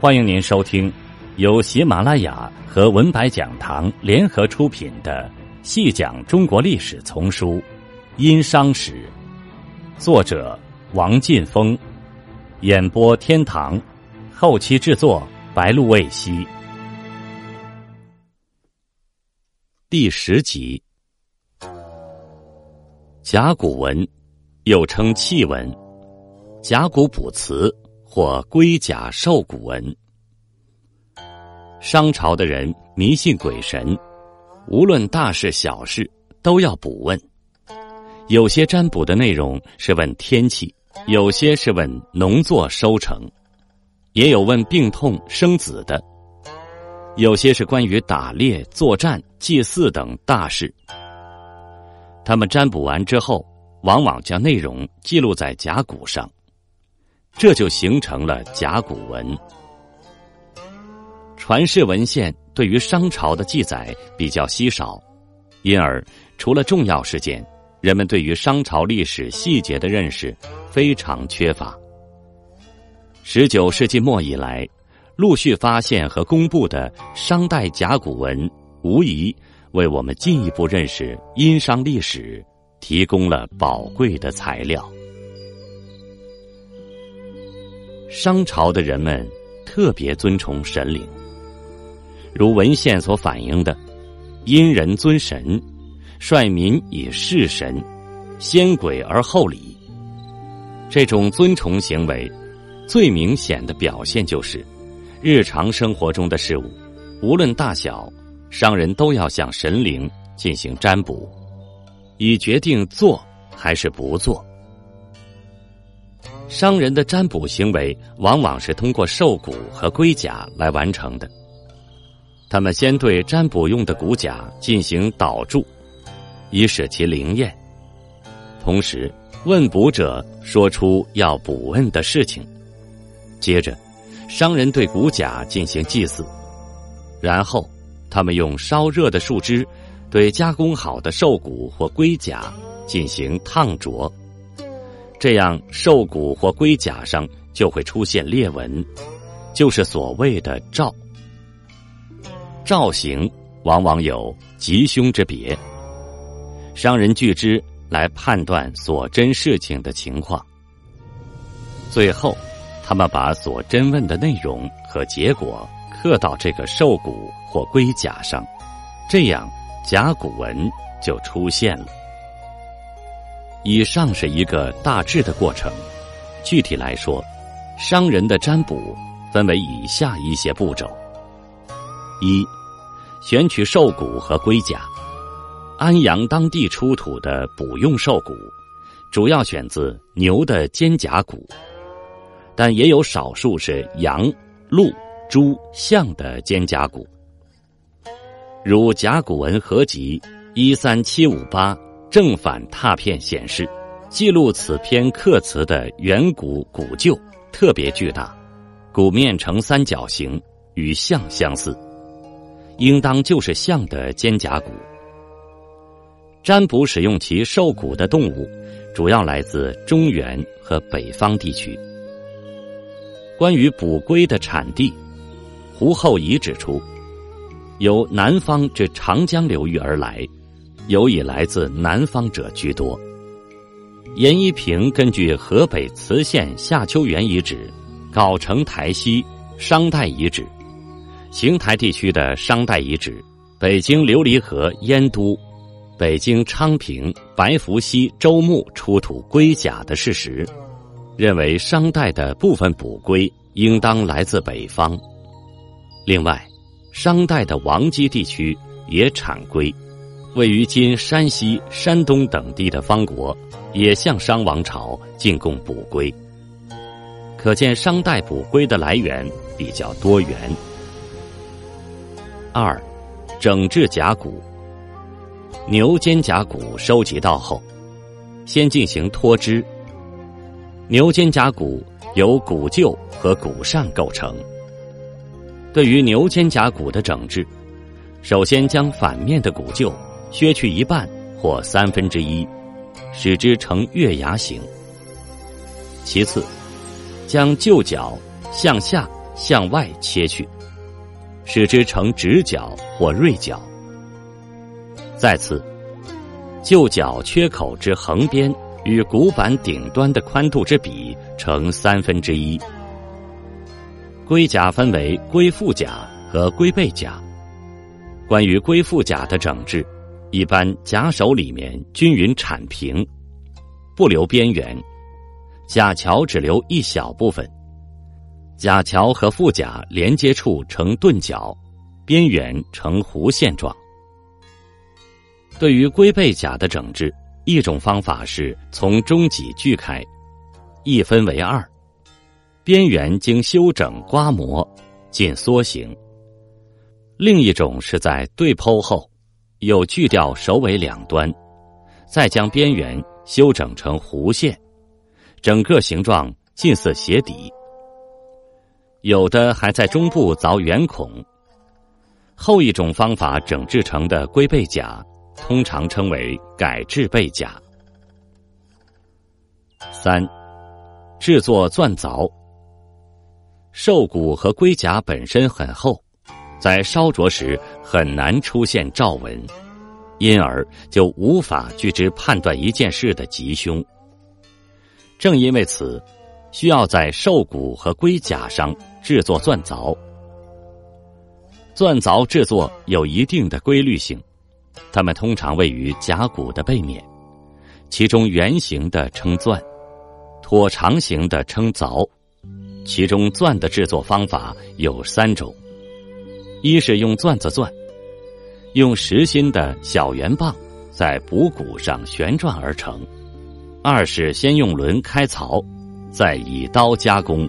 欢迎您收听由喜马拉雅和文白讲堂联合出品的《细讲中国历史丛书·殷商史》，作者王劲峰，演播天堂，后期制作白露未晞。第十集，甲骨文又称契文、甲骨卜辞。或龟甲兽骨文。商朝的人迷信鬼神，无论大事小事都要卜问。有些占卜的内容是问天气，有些是问农作收成，也有问病痛生子的。有些是关于打猎、作战、祭祀等大事。他们占卜完之后，往往将内容记录在甲骨上。这就形成了甲骨文。传世文献对于商朝的记载比较稀少，因而除了重要事件，人们对于商朝历史细节的认识非常缺乏。十九世纪末以来，陆续发现和公布的商代甲骨文，无疑为我们进一步认识殷商历史提供了宝贵的材料。商朝的人们特别尊崇神灵，如文献所反映的，殷人尊神，率民以事神，先鬼而后礼。这种尊崇行为，最明显的表现就是，日常生活中的事物，无论大小，商人都要向神灵进行占卜，以决定做还是不做。商人的占卜行为往往是通过兽骨和龟甲来完成的。他们先对占卜用的骨甲进行导注，以使其灵验。同时，问卜者说出要卜问的事情。接着，商人对骨甲进行祭祀，然后他们用烧热的树枝对加工好的兽骨或龟甲进行烫灼。这样，兽骨或龟甲上就会出现裂纹，就是所谓的兆。兆形往往有吉凶之别，商人据之来判断所真事情的情况。最后，他们把所真问的内容和结果刻到这个兽骨或龟甲上，这样甲骨文就出现了。以上是一个大致的过程，具体来说，商人的占卜分为以下一些步骤：一、选取兽骨和龟甲。安阳当地出土的卜用兽骨，主要选自牛的肩胛骨，但也有少数是羊、鹿、猪、象的肩胛骨。如甲骨文合集一三七五八。正反拓片显示，记录此篇刻词的远古古旧特别巨大，骨面呈三角形，与象相似，应当就是象的肩胛骨。占卜使用其兽骨的动物，主要来自中原和北方地区。关于卜龟的产地，胡厚仪指出，由南方至长江流域而来。尤以来自南方者居多。严一平根据河北磁县夏丘园遗址、藁城台西商代遗址、邢台地区的商代遗址、北京琉璃河燕都、北京昌平白伏溪周墓出土龟甲的事实，认为商代的部分卜龟应当来自北方。另外，商代的王畿地区也产龟。位于今山西、山东等地的方国，也向商王朝进贡卜龟。可见商代卜龟的来源比较多元。二，整治甲骨。牛肩胛骨收集到后，先进行脱脂。牛肩胛骨由骨臼和骨扇构成。对于牛肩胛骨的整治，首先将反面的骨臼。削去一半或三分之一，使之呈月牙形。其次，将臼角向下向外切去，使之成直角或锐角。再次，旧角缺口之横边与骨板顶端的宽度之比成三分之一。龟甲分为龟腹甲和龟背甲。关于龟腹甲的整治，一般甲首里面均匀铲平，不留边缘，甲桥只留一小部分。甲桥和腹甲连接处呈钝角，边缘呈弧线状。对于龟背甲的整治，一种方法是从中脊锯开，一分为二，边缘经修整刮磨，进缩形；另一种是在对剖后，又锯掉首尾两端，再将边缘修整成弧线，整个形状近似鞋底。有的还在中部凿圆孔。后一种方法整治成的龟背甲，通常称为改制背甲。三、制作钻凿。兽骨和龟甲本身很厚，在烧灼时很难出现兆纹，因而就无法据之判断一件事的吉凶。正因为此。需要在兽骨和龟甲上制作钻凿。钻凿制作有一定的规律性，它们通常位于甲骨的背面，其中圆形的称钻，椭长形的称凿。其中钻的制作方法有三种：一是用钻子钻，用实心的小圆棒在补骨上旋转而成；二是先用轮开槽。再以刀加工，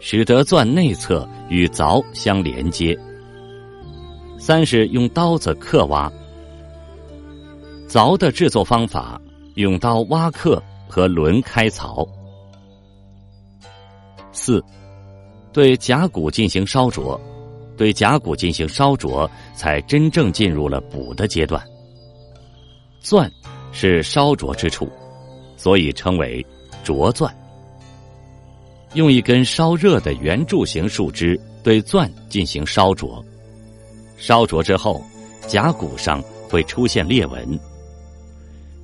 使得钻内侧与凿相连接。三是用刀子刻挖。凿的制作方法用刀挖刻和轮开槽。四，对甲骨进行烧灼，对甲骨进行烧灼，才真正进入了补的阶段。钻是烧灼之处，所以称为灼钻。用一根烧热的圆柱形树枝对钻进行烧灼，烧灼之后，甲骨上会出现裂纹。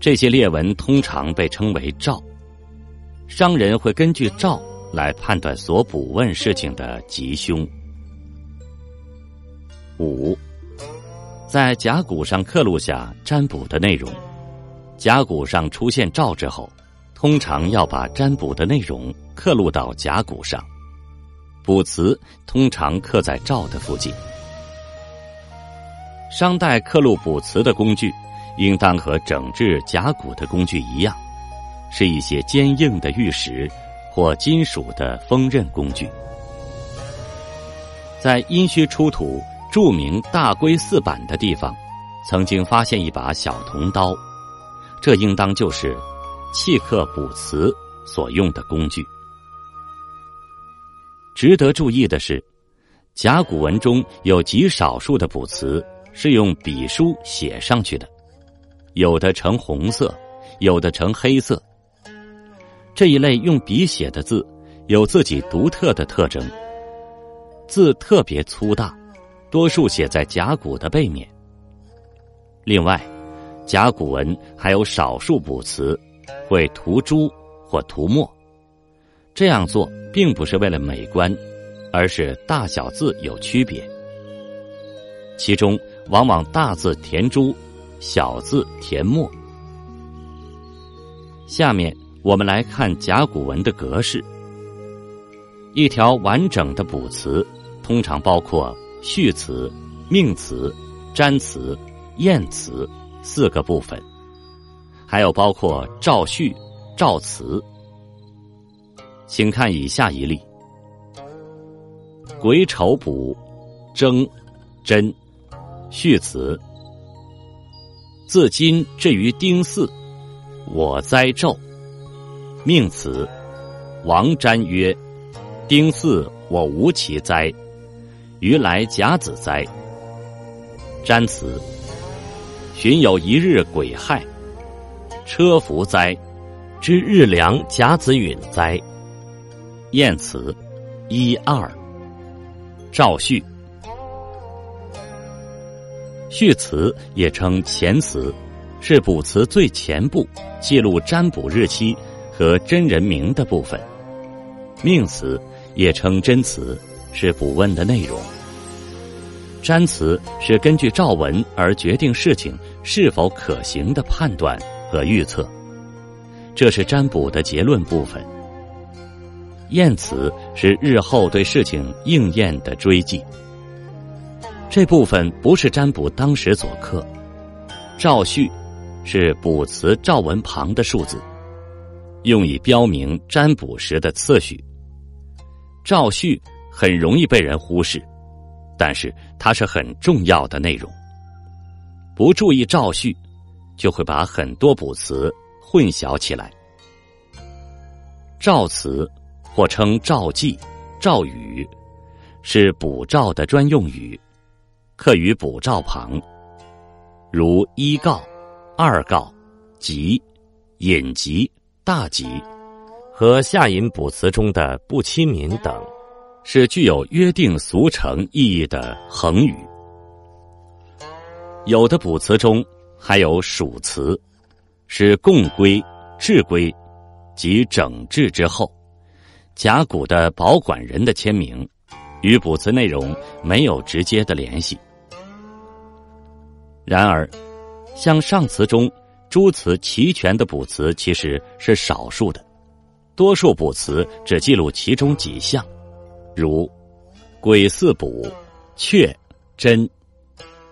这些裂纹通常被称为兆，商人会根据兆来判断所卜问事情的吉凶。五，在甲骨上刻录下占卜的内容，甲骨上出现兆之后。通常要把占卜的内容刻录到甲骨上，卜辞通常刻在兆的附近。商代刻录卜辞的工具，应当和整治甲骨的工具一样，是一些坚硬的玉石或金属的锋刃工具。在殷墟出土著名大龟四板的地方，曾经发现一把小铜刀，这应当就是。契刻卜辞所用的工具。值得注意的是，甲骨文中有极少数的卜辞是用笔书写上去的，有的呈红色，有的呈黑色。这一类用笔写的字有自己独特的特征，字特别粗大，多数写在甲骨的背面。另外，甲骨文还有少数卜辞。会涂朱或涂墨，这样做并不是为了美观，而是大小字有区别。其中往往大字填朱，小字填墨。下面我们来看甲骨文的格式。一条完整的卜辞通常包括序词、命词、占词、验词四个部分。还有包括赵序、赵词，请看以下一例：癸丑卜，征真，序词。自今至于丁巳，我灾纣。命词：王瞻曰：丁巳，我无其灾，余来甲子灾。占词：寻有一日癸亥。车服灾，知日良甲子允灾。验词：一二。赵序。序词也称前词，是卜辞最前部，记录占卜日期和真人名的部分。命词也称真词，是卜问的内容。占词是根据诏文而决定事情是否可行的判断和预测，这是占卜的结论部分。验词是日后对事情应验的追记。这部分不是占卜当时所刻，赵序是卜辞赵文旁的数字，用以标明占卜时的次序。赵序很容易被人忽视，但是它是很重要的内容。不注意照序，就会把很多补词混淆起来。照词或称照记、照语，是补照的专用语。刻于补照旁，如一告、二告、吉、隐吉、大吉和下引补词中的不亲民等，是具有约定俗成意义的恒语。有的卜辞中还有属词，是共归、制归及整治之后，甲骨的保管人的签名，与卜辞内容没有直接的联系。然而，像上词中诸词齐全的卜辞其实是少数的，多数卜辞只记录其中几项，如“鬼四卜”“确”“真”，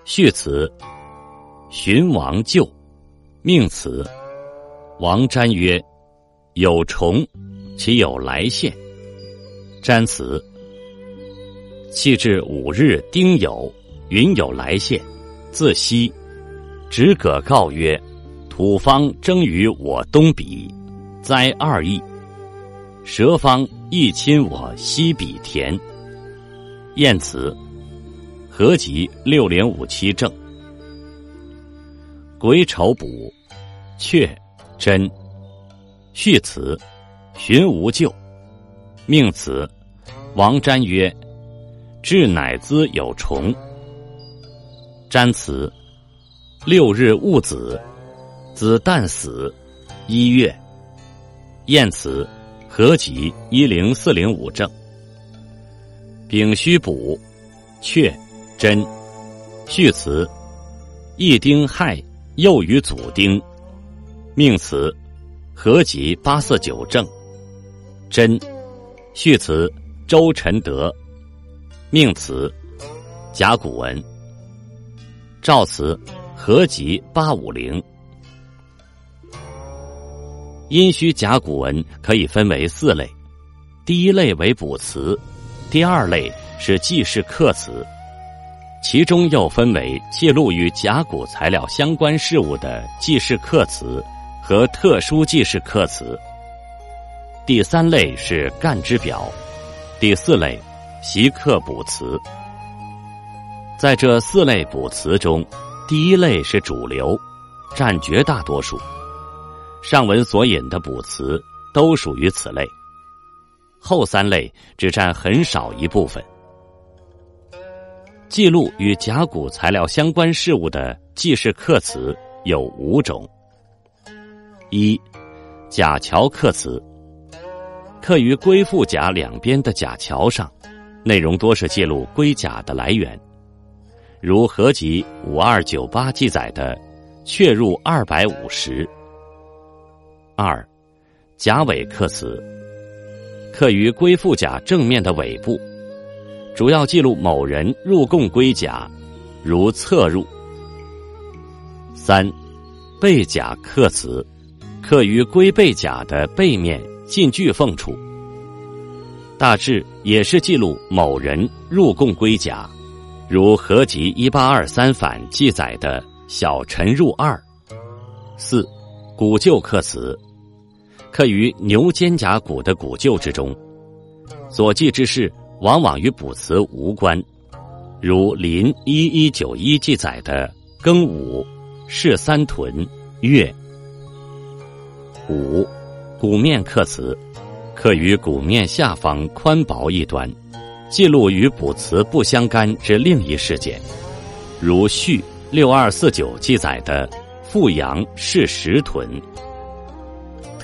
序词“寻王救”，命词“王占曰有虫，其有来现”，占词“气至五日丁酉，云有来现”。自西，止葛告曰：“土方征于我东彼，灾二邑；蛇方亦亲我西彼田。”晏词，合集六零五七正。癸丑卜，确真。序词，寻无咎。命词，王瞻曰：“至乃兹有虫。”占词，六日戊子，子旦死，一月。验词，合集一零四零五正。丙戌补，确真。序词，一丁亥，又于祖丁。命词，合集八四九正。真。序词，周陈德。命词，甲骨文。赵词合集八五零，殷墟甲骨文可以分为四类，第一类为卜辞，第二类是记事刻辞，其中又分为记录与甲骨材料相关事物的记事刻辞和特殊记事刻辞，第三类是干支表，第四类习刻卜辞。在这四类卜辞中，第一类是主流，占绝大多数。上文所引的卜辞都属于此类，后三类只占很少一部分。记录与甲骨材料相关事物的记事刻辞有五种：一、甲桥刻辞，刻于龟腹甲两边的甲桥上，内容多是记录龟甲的来源。如合集五二九八记载的，确入二百五十。二，甲尾刻辞，刻于龟腹甲正面的尾部，主要记录某人入贡龟甲，如侧入。三，背甲刻辞，刻于龟背甲的背面近距缝处，大致也是记录某人入贡龟甲。如合集一八二三反记载的小陈入二，四古旧刻辞，刻于牛肩胛骨的古臼之中，所记之事往往与卜辞无关。如林一一九一记载的庚午是三屯月。五鼓面刻辞，刻于鼓面下方宽薄一端，记录与卜辞不相干之另一事件，如序六二四九记载的富阳是石屯。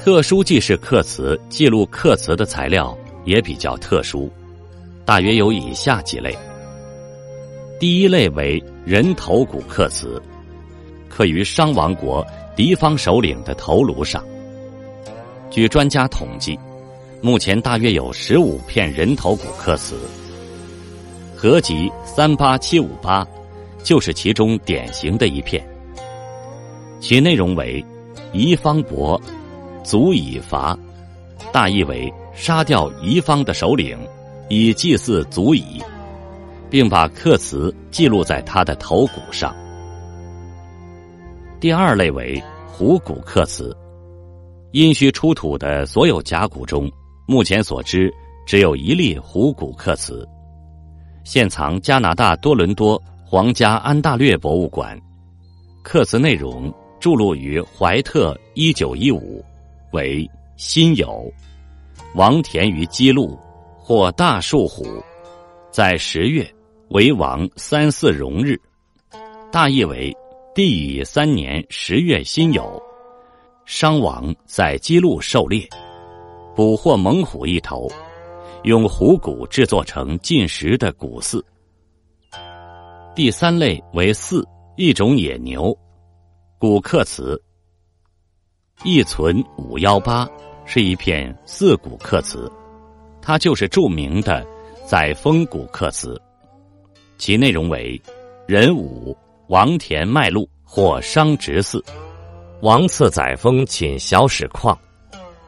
特殊记事刻词记录刻词的材料也比较特殊，大约有以下几类。第一类为人头骨刻词，刻于商王国敌方首领的头颅上。据专家统计，目前大约有十五片人头骨刻词，合集三八七五八就是其中典型的一片。其内容为：夷方伯。足以伐，大意为杀掉夷方的首领，以祭祀足以，并把刻词记录在他的头骨上。第二类为虎骨刻词，殷墟出土的所有甲骨中，目前所知只有一例虎骨刻词，现藏加拿大多伦多皇家安大略博物馆，刻词内容著录于怀特一九一五。为辛酉，王田于基路，或大树虎，在十月为王三四荣日。大意为帝乙三年十月辛酉，商王在基路狩猎，捕获猛虎一头，用虎骨制作成进食的骨饲。第三类为饲，一种野牛，古刻词。一存五幺八是一片四古刻词，它就是著名的载沣古刻词。其内容为：人武王田麦路或商直嗣，王赐载沣请小史况，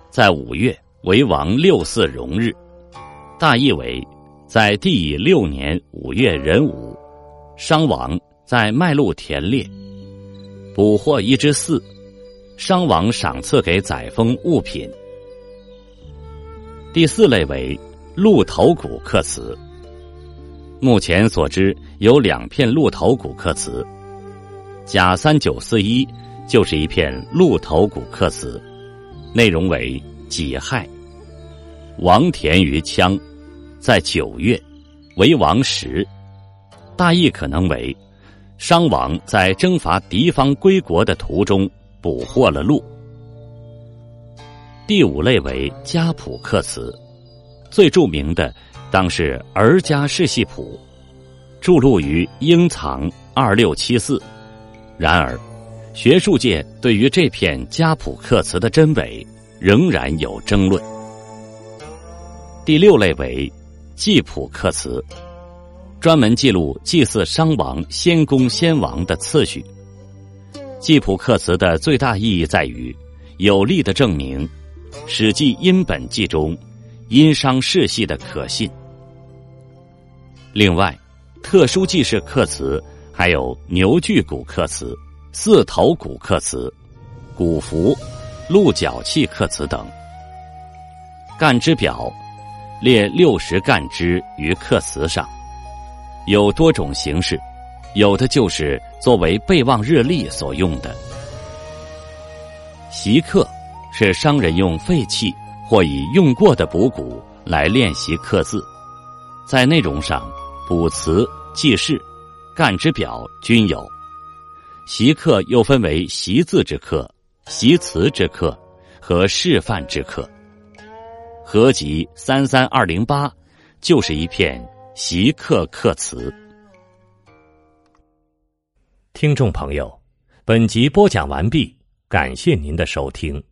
在五月为王六四荣日。大意为：在帝乙六年五月壬午，商王在麦路田猎，捕获一只四。商王赏赐给载沣物品。第四类为鹿头骨刻词。目前所知有两片鹿头骨刻词，甲三九四一就是一片鹿头骨刻词，内容为己亥，王田于羌，在九月为王时，大意可能为商王在征伐敌方归国的途中。捕获了鹿。第五类为家谱刻词，最著名的当是儿家世系谱，著录于英藏二六七四。然而，学术界对于这片家谱刻词的真伪仍然有争论。第六类为祭谱刻词，专门记录祭祀商王先公先王的次序。祭谱刻词的最大意义在于，有力的证明《史记·殷本纪》中殷商世系的可信。另外，特殊记事刻词还有牛巨骨刻词、四头骨刻词、骨符、鹿角器刻词等。干支表列六十干支于刻词上，有多种形式。有的就是作为备忘日历所用的。习刻是商人用废弃或已用过的卜骨来练习刻字，在内容上，卜辞、记事、干支表均有。习刻又分为习字之刻、习词之刻和示范之刻，合集三三二零八就是一片习刻刻词。听众朋友，本集播讲完毕，感谢您的收听。